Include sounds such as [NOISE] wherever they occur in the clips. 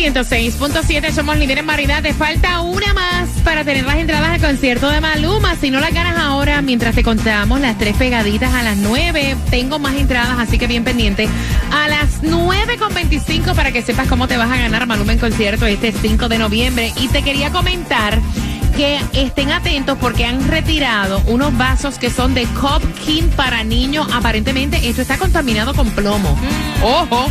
106.7, somos líderes en variedad. Te falta una más para tener las entradas al concierto de Maluma. Si no las ganas ahora, mientras te contamos las tres pegaditas a las 9, tengo más entradas, así que bien pendiente. A las 9.25 para que sepas cómo te vas a ganar Maluma en concierto este 5 de noviembre. Y te quería comentar que estén atentos porque han retirado unos vasos que son de Cop King para niños. Aparentemente esto está contaminado con plomo. Ojo.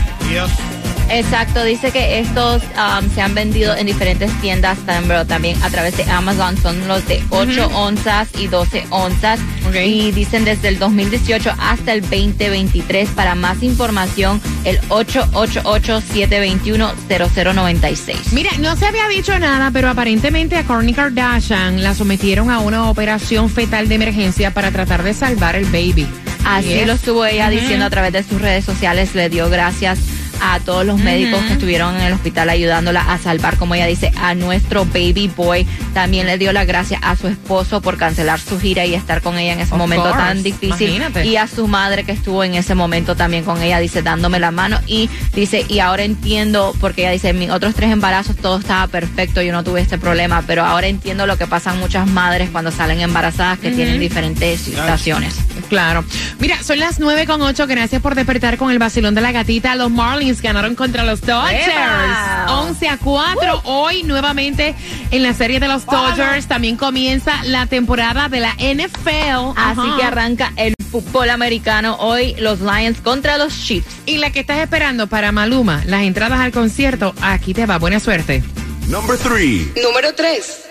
Exacto, dice que estos um, se han vendido en diferentes tiendas, pero también a través de Amazon. Son los de 8 onzas y 12 onzas. Y dicen desde el 2018 hasta el 2023. Para más información, el 888-721-0096. Mira, no se había dicho nada, pero aparentemente a Kourtney Kardashian la sometieron a una operación fetal de emergencia para tratar de salvar el baby. Así Yes. lo estuvo ella diciendo a través de sus redes sociales. Le dio gracias a todos los médicos que estuvieron en el hospital ayudándola a salvar, como ella dice, a nuestro baby boy. También le dio las gracias a su esposo por cancelar su gira y estar con ella en ese Of momento course. tan difícil. Imagínate. Y a su madre que estuvo en ese momento también con ella, dice, dándome la mano. Y dice, y ahora entiendo, porque ella dice, en mis otros tres embarazos todo estaba perfecto, yo no tuve este problema, pero ahora entiendo lo que pasan muchas madres cuando salen embarazadas que tienen diferentes situaciones. Claro. Mira, son las 9 con 8. Gracias por despertar con el vacilón de la gatita. Los Marlins ganaron contra los Dodgers. ¡Epa! 11 a 4. Hoy nuevamente en la serie de los Dodgers también comienza la temporada de la NFL. Así Ajá. que arranca el fútbol americano hoy, los Lions contra los Chiefs. Y la que estás esperando para Maluma, las entradas al concierto, aquí te va. Buena suerte. Number 3. Número 3.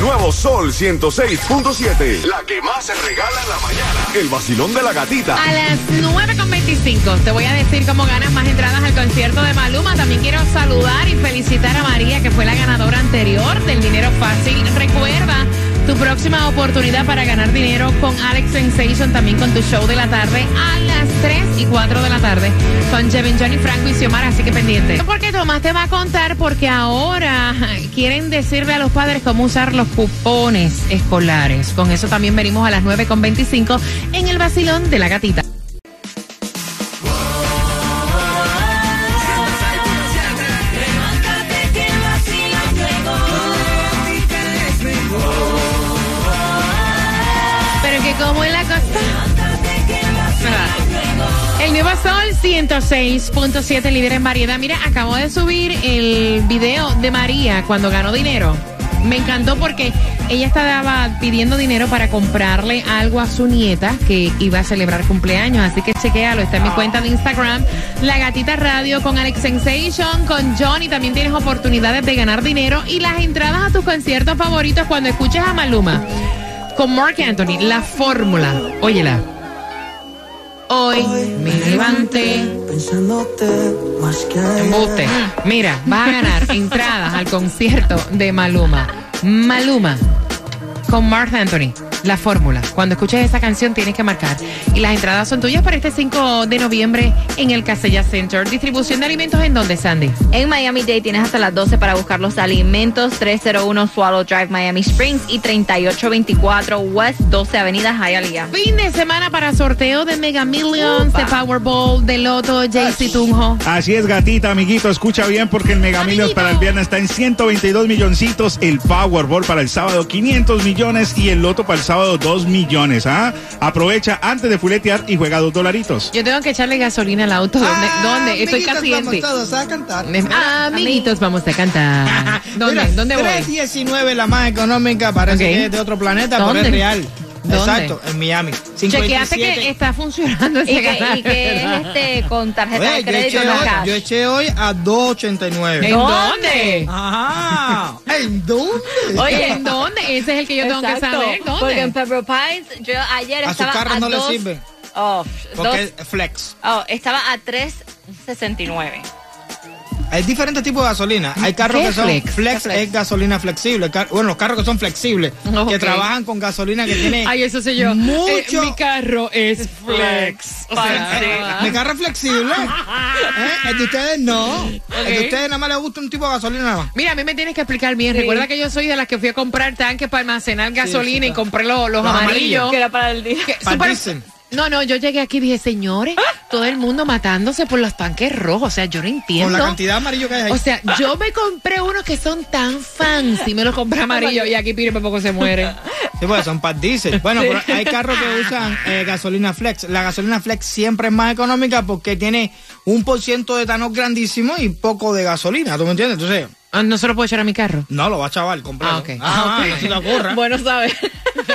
Nuevo Sol 106.7. La que más se regala en la mañana. El vacilón de la gatita. A las 9.25 te voy a decir cómo ganas más entradas al concierto de Maluma. También quiero saludar y felicitar a María, que fue la ganadora anterior del Dinero Fácil. Recuerda tu próxima oportunidad para ganar dinero con Alex Sensation, también con tu show de la tarde a las 3 y 4 de la tarde con Jevin Johnny, Franco y Xiomara, así que pendiente. Porque Tomás te va a contar porque ahora quieren decirle a los padres cómo usar los cupones escolares. Con eso también venimos a las 9.25 en el vacilón de la gatita. Sol 106.7 líder en variedad. Mira, acabo de subir el video de María cuando ganó dinero. Me encantó porque ella estaba pidiendo dinero para comprarle algo a su nieta que iba a celebrar cumpleaños. Así que chequéalo, está en mi cuenta de Instagram. La Gatita Radio con Alex Sensation, con Johnny. También tienes oportunidades de ganar dinero y las entradas a tus conciertos favoritos cuando escuches a Maluma. Con Mark Anthony, la fórmula. Óyela. Hoy me levanté. Pensándote más que Embuste. Mira, vas a ganar [LAUGHS] entradas al concierto de Maluma. Maluma con Mark Anthony. La fórmula. Cuando escuches esa canción tienes que marcar. Y las entradas son tuyas para este 5 de noviembre en el Casella Center. Distribución de alimentos en donde, Sandy. En Miami Dade tienes hasta las 12 para buscar los alimentos. 301 Swallow Drive, Miami Springs y 3824 West 12 Avenida Hialeah. Fin de semana para sorteo de Mega Millions, de Powerball, de Loto, JC Tunjo. Así es, gatita, amiguito, escucha bien porque el Mega Millions para el viernes está en 122 milloncitos, el Powerball para el sábado 500 millones y el Loto para el sábado 2 millones. ¿ah? Aprovecha antes de fuletear y juega dos dolaritos. Yo tengo que echarle gasolina al auto. ¿Dónde? Ah, ¿Dónde? Estoy casi vamos todos a cantar. Ah, amiguitos, vamos a cantar. [LAUGHS] ¿Dónde? Mira, ¿Dónde voy? 319 la más económica, parece Ok. que es de otro planeta, pero ¿Dónde? es real. ¿Dónde? Exacto, en Miami. Chequeate 57. que está funcionando ese Y que, canal. y que es este con tarjeta Oye, de yo, crédito eché no hoy, cash. yo eché hoy a 2.89. ¿En dónde? Ajá. ¿En dónde? Oye, ¿En dónde? Ese es el que yo tengo que saber. Porque en ¿Dónde? Pepper Pines yo ayer A su estaba carro a no le dos, sirve. Oh, Porque dos- es flex. oh, estaba a 3.69. Hay diferentes tipos de gasolina. Hay carros ¿Qué que son flex? flex, es gasolina flexible. Car- bueno, los carros que son flexibles, que trabajan con gasolina que tiene Ay, eso sé yo. mucho. Eh, mi carro es flex. O sea, Eh, Mi carro es flexible. ¿Eh? El de ustedes no. El de ustedes nada más les gusta un tipo de gasolina nada más. Mira, a mí me tienes que explicar bien. Recuerda que yo soy de las que fui a comprar tanques para almacenar gasolina y compré los, los Los amarillos. amarillos. Que era para el día. Que Para. No, no, yo llegué aquí y dije, señores, todo el mundo matándose por los tanques rojos. O sea, yo no Con entiendo. la cantidad de amarillo que hay ahí. O sea, yo me compré unos que son tan fancy, me los compré [LAUGHS] amarillos y aquí Pire por poco se muere. Sí, pues son diésel. Bueno, [LAUGHS] pero hay carros que usan eh, gasolina flex. La gasolina flex siempre es más económica porque tiene un por ciento de etanol grandísimo y poco de gasolina. ¿Tú me entiendes? Entonces, Ah, No se lo puedo echar a mi carro. no lo va a chaval completo. Ah, ok. Ah, no se te ocurra. [LAUGHS] Bueno, ¿sabes?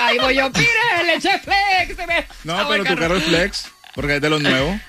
Ahí voy yo, Pire, le eché flex. No, acabó pero el tu carro es flex, porque es de los nuevos.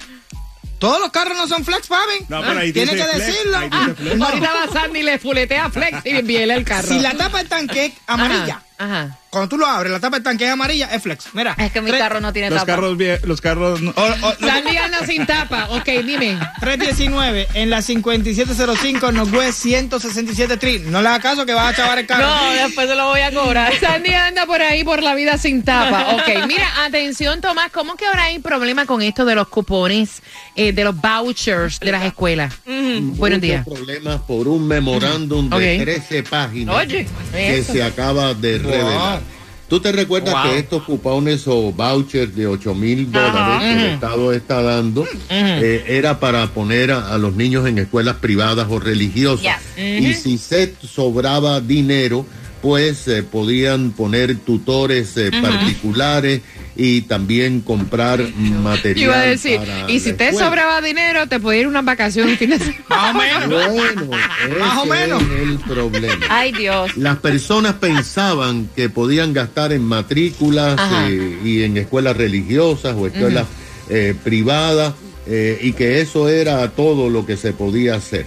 Todos los carros no son flex, papi. No, pero ahí Tiene dice que flex, decirlo. ahí dice flex. No. Ahorita va Sandy y le fuletea flex y envíele el carro. Si la tapa del tanque amarilla, Ajá. ajá. Cuando tú lo abres, la tapa del tanque es amarilla, es flex. Mira. Es que mi Tres- carro no tiene Los tapa. carros, vie- los carros, no- o- o- lo- Sandy anda sin tapa. Ok, dime. 319 en la 5705 Northwest 167 Street. No le hagas caso que vas a chavar el carro. No, después se lo voy a cobrar. [LAUGHS] Sandy anda por ahí por la vida sin tapa. Ok, mira, atención, Tomás, ¿cómo que ahora hay problema con esto de los cupones, eh, de los vouchers de las escuelas? Buenos días. problemas por un memorándum de Ok. 13 páginas Oye, que eso. se acaba de revelar. ¿Tú te recuerdas Wow. que estos cupones o vouchers de 8 mil dólares que el Estado está dando eh, era para poner a, a los niños en escuelas privadas o religiosas? Y si se sobraba dinero, pues eh, podían poner tutores eh, particulares y también comprar material. Yo iba a decir, para y si te escuela. sobraba dinero, te puede ir unas vacaciones un fin de [LAUGHS] semana. Más o menos. Bueno, [LAUGHS] Más o ese menos. es el problema. Ay, Dios. Las personas pensaban que podían gastar en matrículas eh, y en escuelas religiosas o escuelas eh, privadas eh, y que eso era todo lo que se podía hacer.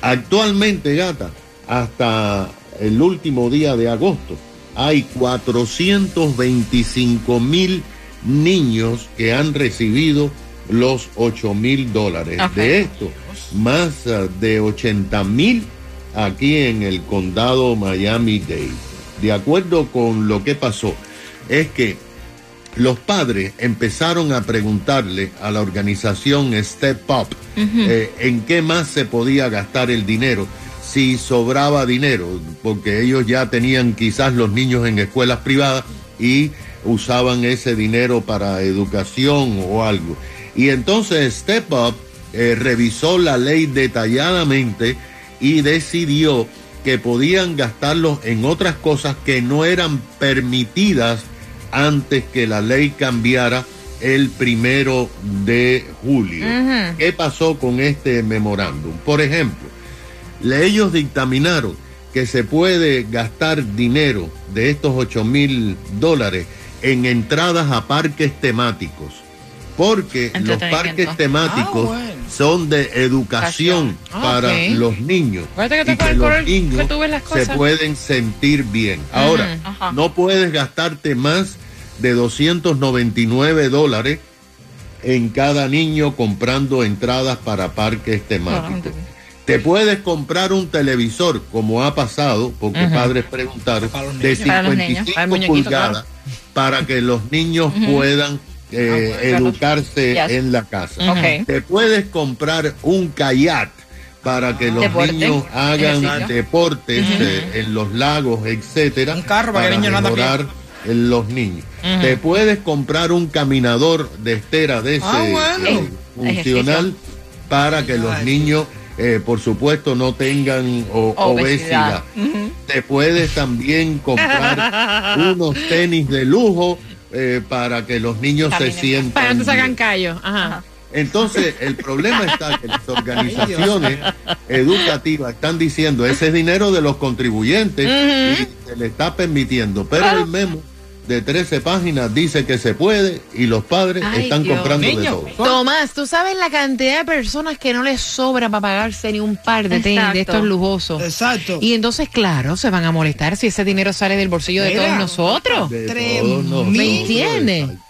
Actualmente, gata, hasta el último día de agosto, hay 425 mil niños que han recibido los 8 mil dólares. De esto, más ah, de 80 mil aquí en el condado Miami-Dade. De acuerdo con lo que pasó, es que los padres empezaron a preguntarle a la organización Step Up eh, en qué más se podía gastar el dinero, si sobraba dinero, porque ellos ya tenían quizás los niños en escuelas privadas y usaban ese dinero para educación o algo. Y entonces Step Up eh, revisó la ley detalladamente y decidió que podían gastarlos en otras cosas que no eran permitidas antes que la ley cambiara el primero de julio. ¿Qué pasó con este memorándum? Por ejemplo, le- ellos dictaminaron que se puede gastar dinero de estos 8 mil dólares en entradas a parques temáticos. Porque los parques temáticos Ah, bueno. son de educación Ah, para los niños. Que y que los que niños las se pueden sentir bien. Ahora, no puedes gastarte más de 299 dólares en cada niño comprando entradas para parques temáticos. Te puedes comprar un televisor, como ha pasado, porque padres preguntaron, de niños. Para los niños. 55 Para pulgadas, para que los niños puedan eh, educarse Yes. en la casa. Te puedes comprar un kayak para que los Deporte, niños hagan ejercicio. deportes eh, en los lagos, etcétera, Un carro para mejorar en los niños. Te puedes comprar un caminador de estera de ese Ah, bueno. eh, funcional para que los niños eh, por supuesto, no tengan o- Obesidad. obesidad. Te puedes también comprar [LAUGHS] unos tenis de lujo eh, para que los niños se sientan. Para que no se hagan bien. callo. Ajá. Entonces, el problema está que las organizaciones educativas están diciendo ese es dinero de los contribuyentes y se le está permitiendo, pero el memo de 13 páginas dice que se puede y los padres Ay, están Dios. comprando de Niño. todo. Tomás, tú sabes la cantidad de personas que no les sobra para pagarse ni un par de tenis de estos lujosos. Exacto. Y entonces, claro, se van a molestar si ese dinero sale del bolsillo de todos nosotros. De Tres todos nosotros, mil- ¿Entiendes? exactamente.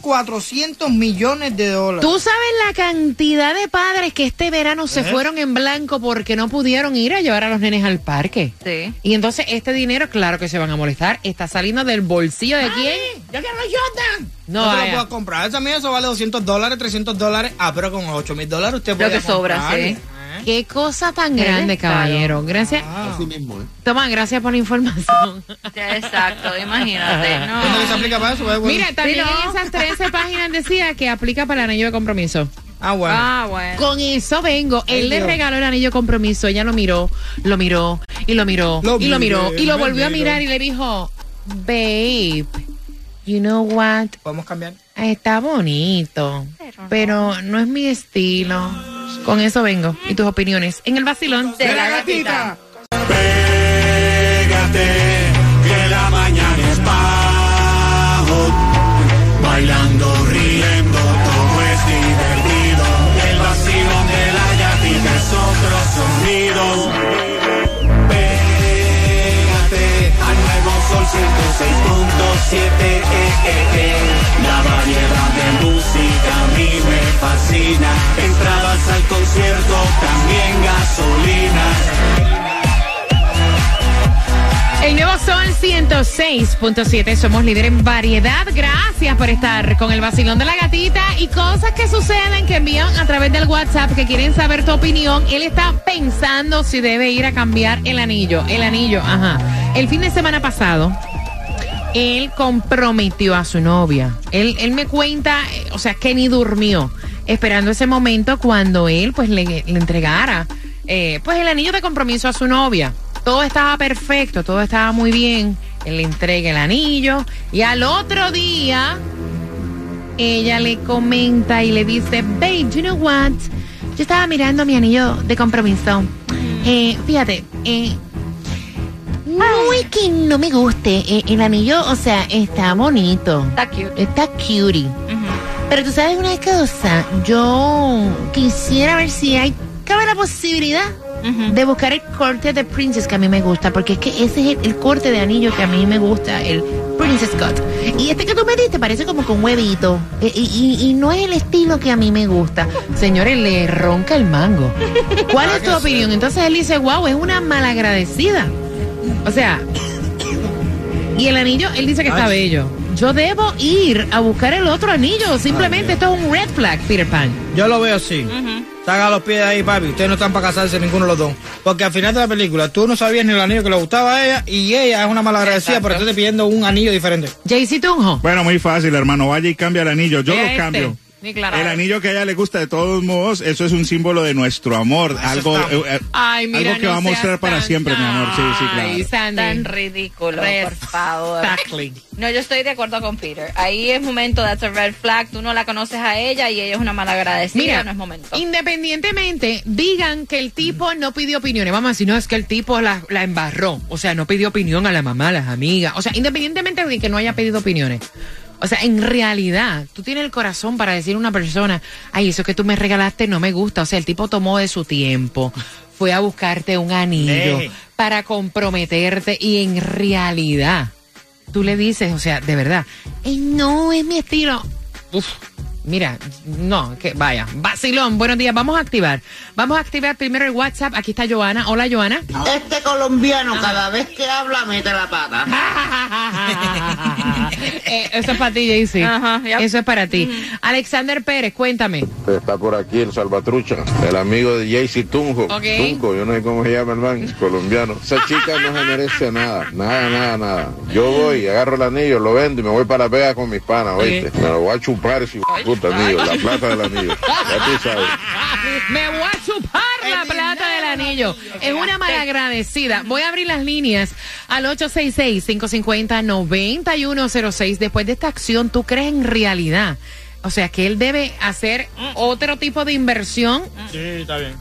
3.400 millones de dólares. Tú sabes la cantidad de padres que este verano se fueron en blanco porque no pudieron ir a llevar a los nenes al parque. Sí. Y entonces este dinero, claro que se van a molestar. ¿Está saliendo del bolsillo de quién? ¡Yo quiero Jordan! No, No, te lo puedo comprar. Eso a mí eso vale 200 dólares, 300 dólares. Ah, pero con 8 mil dólares usted puede que sobra, comprar. sí. ¿Eh? Qué cosa tan grande, caballero. Gracias. Así mismo, ¿eh? Toma, gracias por la información. [LAUGHS] Exacto, imagínate. [LAUGHS] No. ¿Cuándo que se aplica para eso? Bueno. Mira, también Sí, no. en esas 13 páginas decía que aplica para el anillo de compromiso. Ah, bueno. Ah, bueno. Con eso vengo. Ay, Él le Dios. regaló el anillo de compromiso. Ella lo miró, lo miró, y lo miró, Lo y lo miró, y lo volvió a mirar y le dijo, babe, you know what? ¿Podemos cambiar? Está bonito, pero no es mi estilo. Con eso vengo. ¿Y tus opiniones? En el vacilón. De la gatita. Pégate, 106.7. Eh, eh, eh. La variedad de música a mí me fascina. Entradas al concierto, también gasolina. El nuevo Sol 106.7. Somos líder en variedad. Gracias por estar con el vacilón de la gatita y cosas que suceden que envían a través del WhatsApp que quieren saber tu opinión. Él está pensando si debe ir a cambiar el anillo. El anillo, ajá. El fin de semana pasado, él comprometió a su novia. Él, él me cuenta, eh, o sea, que ni durmió, esperando ese momento cuando él pues le, le entregara eh, pues el anillo de compromiso a su novia. Todo estaba perfecto, todo estaba muy bien. Él le entrega el anillo y al otro día ella le comenta y le dice, babe, you know what? Yo estaba mirando mi anillo de compromiso. Eh, fíjate, eh, no es que no me guste. eh, el anillo, o sea, está bonito. Está cute. Está cutie. Pero tú sabes una cosa, yo quisiera ver si hay, cabe la posibilidad de buscar el corte de Princess que a mí me gusta, porque es que ese es el, el corte de anillo que a mí me gusta, el Princess Cut. Y este que tú me diste parece como con huevito, eh, y, y- y no es el estilo que a mí me gusta. Señores, le ronca el mango. ¿Cuál es tu opinión? Entonces él dice, wow, es una malagradecida. O sea, y el anillo, él dice que está bello. Yo debo ir a buscar el otro anillo. Simplemente esto es un red flag, Peter Pan. Yo lo veo así. Saca los pies de ahí, papi. Ustedes no están para casarse ninguno de los dos. Porque al final de la película, tú no sabías ni el anillo que le gustaba a ella y ella es una malagradecida por estarte pidiendo un anillo diferente. Jaycee Tunjo. Bueno, muy fácil, hermano. Vaya y cambia el anillo. Yo Mira lo este. cambio. Claro. El anillo que a ella le gusta de todos modos, eso es un símbolo de nuestro amor. algo está. eh, eh, Ay, mira, algo que no va a mostrar para tan- siempre, mi amor. Sí, sí, claro. Ay, Sandy. Tan ridículo, por favor. Exactly. No, yo estoy de acuerdo con Peter. Ahí es momento, that's a red flag. Tú no la conoces a ella y ella es una mala agradecida. Mira, no es momento. independientemente, digan que el tipo no pidió opiniones. Vamos decir, no, es que el tipo la, la embarró. O sea, no pidió opinión a la mamá, a las amigas. O sea, independientemente de que no haya pedido opiniones. O sea, en realidad, tú tienes el corazón para decir a una persona, ay, eso que tú me regalaste no me gusta. O sea, el tipo tomó de su tiempo, fue a buscarte un anillo para comprometerte y en realidad tú le dices, o sea, de verdad, "Ey, no es mi estilo. Uf, mira, no, que vaya. Vacilón, buenos días. Vamos a activar. Vamos a activar primero el WhatsApp. Aquí está Joana. Hola, Joana. Este colombiano cada vez que habla mete la pata. [LAUGHS] Eh, eso es para ti, Jaycee. Ajá, ya. Eso es para ti. Alexander Pérez, cuéntame. Está por aquí el Salvatrucha, el amigo de Jaycee Tunjo. Ok. Tunco, yo no sé cómo se llama el man, colombiano. Esa [LAUGHS] chica no se merece nada, nada, nada, nada. Yo voy, agarro el anillo, lo vendo y me voy para la pega con mis panas, oíste. Me lo voy a chupar ese la plata del anillo. Ya tú sabes. Me voy a chupar la El anillo. Es una malagradecida. Voy a abrir las líneas al 866-550-9106. Después de esta acción, ¿tú crees en realidad? O sea, que él debe hacer otro tipo de inversión. Sí, está bien.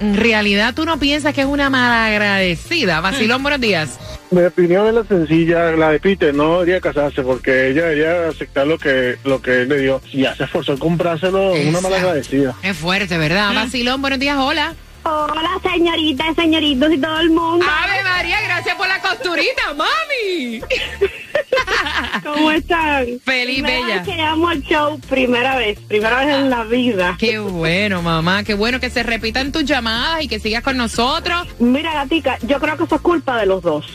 En realidad, tú no piensas que es una malagradecida. Vacilón, buenos días. Mi opinión es la sencilla, la de Peter, no debería casarse porque ella debería aceptar lo que lo que él le dio. Si ya se esforzó en comprárselo, una mala agradecida. Es fuerte, ¿verdad? Vacilón, buenos días, hola. Hola, señoritas, señoritos y todo el mundo. Ave María, gracias por la costurita, mami. [LAUGHS] ¿Cómo están? Feliz, Primera bella. vez que llamo al show, primera vez, primera vez en la vida. Qué bueno, mamá, qué bueno que se repitan tus llamadas y que sigas con nosotros. Mira, gatica, yo creo que eso es culpa de los dos.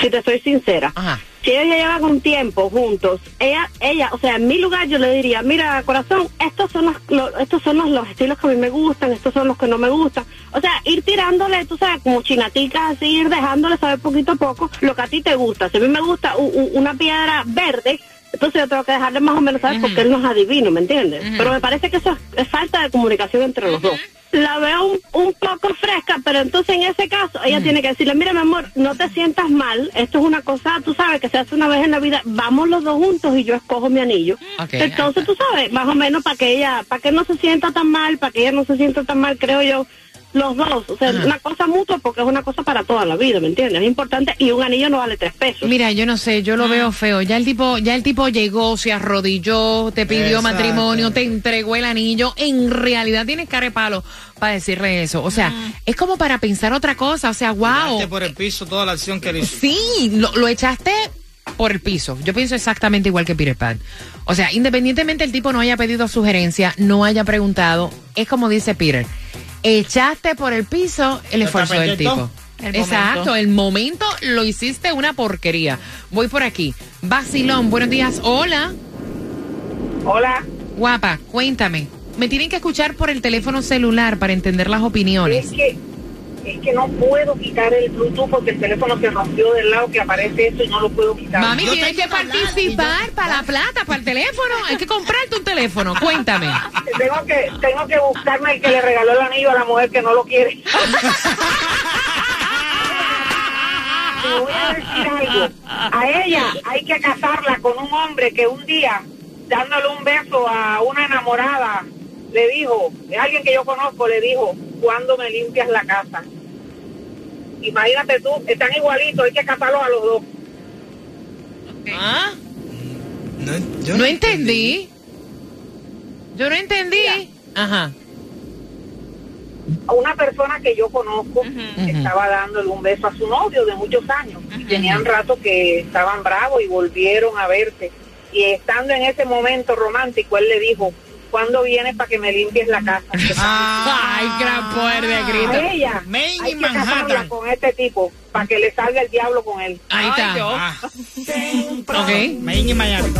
Si te soy sincera. Ajá. Si ellos ya llevan un tiempo juntos, ella, ella, o sea, en mi lugar yo le diría, mira, corazón, estos son los, lo- estos son los, los estilos que a mí me gustan, estos son los que no me gustan. O sea, ir tirándole, tú sabes, como chinaticas así, ir dejándole saber poquito a poco lo que a ti te gusta. Si a mí me gusta u- u- una piedra verde, entonces yo tengo que dejarle más o menos saber porque él no es adivino, ¿me entiendes? Pero me parece que eso es, falta de comunicación entre los dos. La veo un, un poco fresca, pero entonces en ese caso ella tiene que decirle, mira mi amor, no te sientas mal, esto es una cosa, tú sabes, que se hace una vez en la vida, vamos los dos juntos y yo escojo mi anillo. Entonces tú sabes, más o menos para que ella, para que no se sienta tan mal, para que ella no se sienta tan mal, creo yo, los dos, o sea, una cosa mutua porque es una cosa para toda la vida, ¿me entiendes? Es importante y un anillo no vale tres pesos. Mira, yo no sé, yo lo veo feo. Ya el tipo, ya el tipo llegó, se arrodilló, te pidió Exacto. matrimonio, te entregó el anillo. En realidad tienes cara de palo para decirle eso. O sea, es como para pensar otra cosa. O sea, wow. Tiraste por el piso toda la acción que él hizo. Sí, lo, lo echaste por el piso. Yo pienso exactamente igual que Peter Pan. O sea, independientemente el tipo no haya pedido sugerencia, no haya preguntado, es como dice Peter. Echaste por el piso el esfuerzo del tipo. El Exacto, el momento lo hiciste una porquería. Voy por aquí. Basilón, buenos días. Hola. Hola. Guapa, cuéntame. Me tienen que escuchar por el teléfono celular para entender las opiniones. que es que no puedo quitar el Bluetooth porque el teléfono se rompió del lado que aparece eso y no lo puedo quitar. Mami, Yo tienes que participar para la plata, para el teléfono. Hay que comprarte un teléfono. Cuéntame. [LAUGHS] Tengo que tengo que buscarme el que le regaló el anillo a la mujer que no lo quiere. [LAUGHS] Te voy a decir algo. A ella hay que casarla con un hombre que un día, dándole un beso a una enamorada, le dijo, es alguien que yo conozco, le dijo, ¿cuándo me limpias la casa? Imagínate tú, están igualitos, hay que casarlos a los dos. ¿Ah? No, yo No entendí. Yo no entendí. Ajá. a una persona que yo conozco estaba dándole un beso a su novio de muchos años. Y tenían rato que estaban bravos y volvieron a verse. Y estando en ese momento romántico, él le dijo, ¿cuándo vienes para que me limpies la casa? Ah, [LAUGHS] Ay, gran poder de grito. a ella Maine hay y que casarla Manhattan. con este tipo para que le salga el diablo con él. Ahí está. Ah, Ok. Maine y Miami. Ok.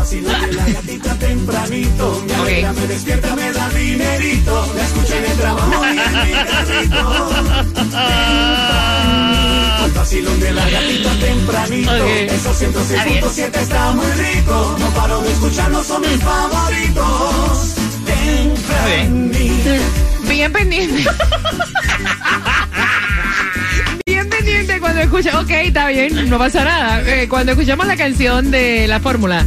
Vacilón de la gatita tempranito. Esos 106.7 está muy rico. No paro de escucharlos, son mis favoritos. Tempranito. Bien pendiente. [LAUGHS] Bien pendiente cuando escucha. Ok, está bien, no pasa nada. Eh, cuando escuchamos la canción de la fórmula,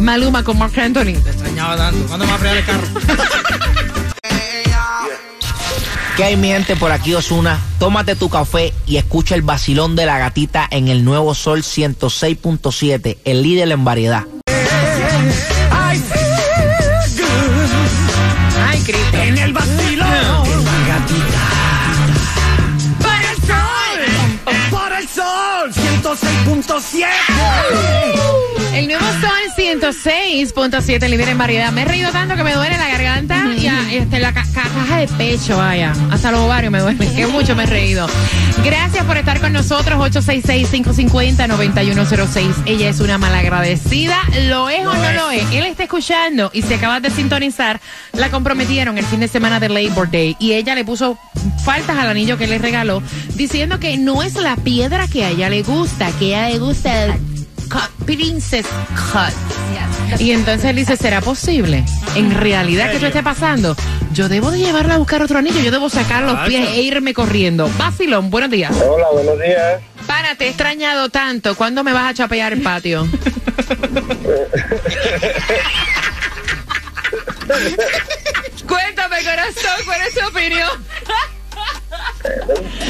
Maluma con Mark Anthony. Te extrañaba tanto. ¿Cuándo me va a fregar el carro? [LAUGHS] ¿Qué hay mi gente por aquí Osuna? Tómate tu café y escucha el vacilón de la gatita en el nuevo Sol 106.7, el líder en variedad. 106.7. El nuevo Sol 106.7, líder en variedad. Me he reído tanto que me duele la garganta y a- este, la ca- ca- caja de pecho, vaya. Hasta los ovarios me duele. Que mucho me he reído. Gracias por estar con nosotros. 866-550-9106. Ella es una malagradecida. ¿Lo es o no lo es? Él está escuchando y se acaba de sintonizar. La comprometieron el fin de semana de Labor Day y ella le puso faltas al anillo que le regaló diciendo que no es la piedra que a ella le gusta, que a ella le gusta el cut, princess cut. Y entonces él dice, ¿será posible? En realidad que esto esté pasando. yo debo de llevarla a buscar otro anillo, yo debo sacar los pies e irme corriendo. Vacilón, buenos días. Hola, buenos días. Para, te he extrañado tanto. ¿Cuándo me vas a chapear el patio? [LAUGHS] Cuéntame, corazón, ¿cuál es tu opinión? [LAUGHS]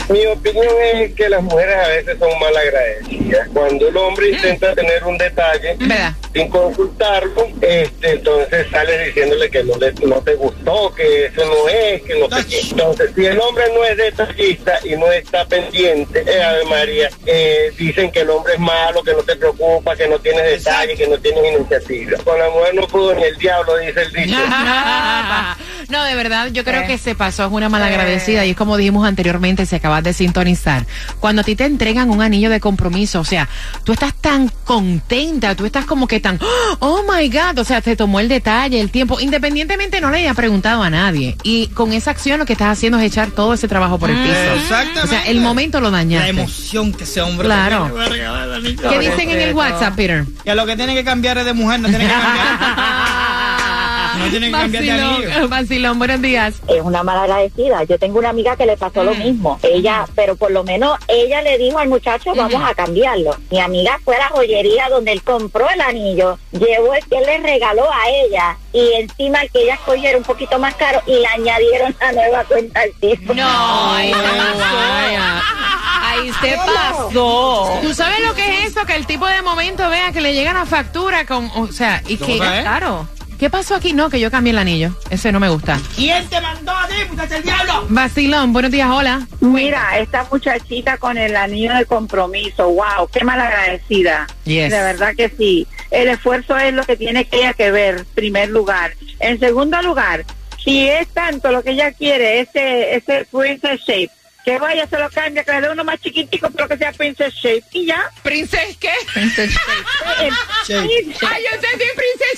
Mi opinión es que las mujeres a veces son mal agradecidas. Cuando el hombre intenta tener un detalle sin consultarlo, este, entonces sale diciéndole que no, le- no te gustó, que eso no es, que no sé qué. Entonces, si el hombre no es detallista y no está pendiente, eh, Ave María, eh, dicen que el hombre es malo, que no te preocupa, que no tienes detalle, que no tienes iniciativa. Con la mujer no pudo ni el diablo, dice el dicho. [LAUGHS] no, de verdad, yo creo que se pasó, es una malagradecida y es como dijimos anteriormente, si acabas de sintonizar. Cuando a ti te entregan un anillo de compromiso, o sea, tú estás tan contenta, tú estás como que tan, [GASPS] oh my God, o sea, te tomó el detalle, el tiempo, independientemente no le haya preguntado a nadie. Y con esa acción lo que estás haciendo es echar todo ese trabajo por el piso. Exactamente. O sea, el momento lo dañaste. La emoción que ese hombre Claro. ¿Qué dicen en el WhatsApp, Peter? Que lo que tiene que cambiar es de mujer, no tiene que [LAUGHS] cambiar. No tiene que cambiar de anillo. Vacilón, buenos días. Es una mala agradecida. Yo tengo una amiga que le pasó lo mismo. Ella, pero por lo menos ella le dijo al muchacho, vamos a cambiarlo. Mi amiga fue a la joyería donde él compró el anillo, llevó el que él le regaló a ella y encima el que ella escogió era un poquito más caro y le añadieron la nueva cuenta al tipo. No, ahí se pasó. Ahí se pasó. ¿Tú sabes lo que es eso? Que el tipo de momento vea que le llega la factura con, o sea, y que, ¿Cómo es? claro. ¿Qué pasó aquí? No, que yo cambié el anillo. Ese no me gusta. ¿Quién te mandó a ti, muchacha el diablo? Vacilón, buenos días, hola. Mira, esta muchachita con el anillo de compromiso, wow, qué malagradecida. Yes. De verdad que sí. El esfuerzo es lo que tiene que ella que ver, primer lugar. En segundo lugar, si es tanto lo que ella quiere, ese, ese princess shape, que vaya, se lo cambia, que le dé uno más chiquitico, pero que sea princess shape. Y ya. ¿Princess qué? Princess [LAUGHS] Ay, yo entendí princess.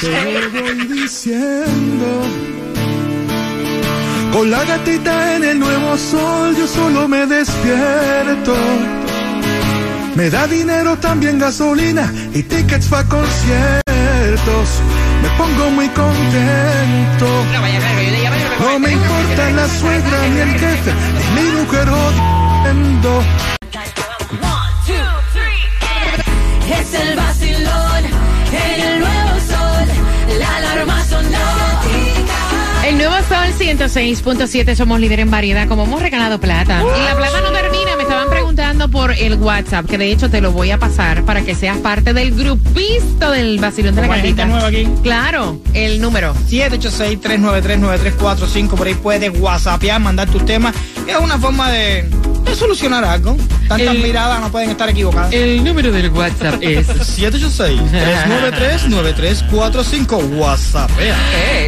Te voy diciendo. Con la gatita en el nuevo sol, yo solo me despierto. Me da dinero, también gasolina y tickets para conciertos. Me pongo muy contento. No me importa la suegra ni el jefe, ni mi mujer odiando. Es el vacilón en el nuevo sol. La alarma sonó. El nuevo Sol 106.7, somos líder en variedad, como hemos regalado plata. Y la plata no termina, me estaban por el WhatsApp, que de hecho te lo voy a pasar para que seas parte del grupito del vacilón de la gatita. nueva aquí. Claro, el número. 786-393-9345. Por ahí puedes whatsappear, mandar tus temas. Es una forma de, de solucionar algo. Tantas El- miradas no pueden estar equivocadas. El número del WhatsApp es [LAUGHS] 786-393-9345. WhatsAppea.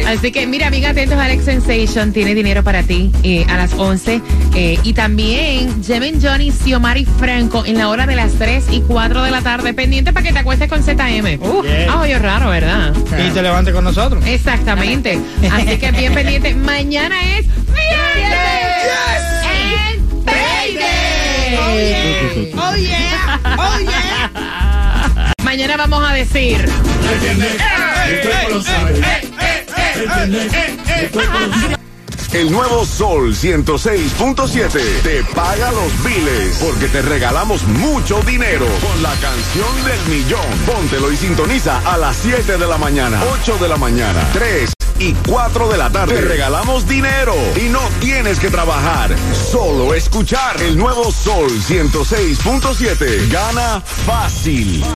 Así que mira, amiga, atentos, Alex Sensation tiene dinero para ti eh, a las 11. eh, y también Jemen Johnny, Xiomari Franco en la hora de las 3 y 4 de la tarde. Pendiente para que te acuestes con ZM. Uh, Bien. ah, oye, raro, ¿verdad? Y te levantes con nosotros. Exactamente. [LAUGHS] Así que bien pendiente. Mañana es viernes. Payday. Oh yeah, oh yeah. Mañana vamos a decir. El nuevo Sol 106.7 te paga los biles porque te regalamos mucho dinero con la canción del millón. Póntelo y sintoniza a las 7 de la mañana, 8 de la mañana, 3 y 4 de la tarde. Te regalamos dinero y no tienes que trabajar, solo escuchar el nuevo Sol 106.7. Gana fácil.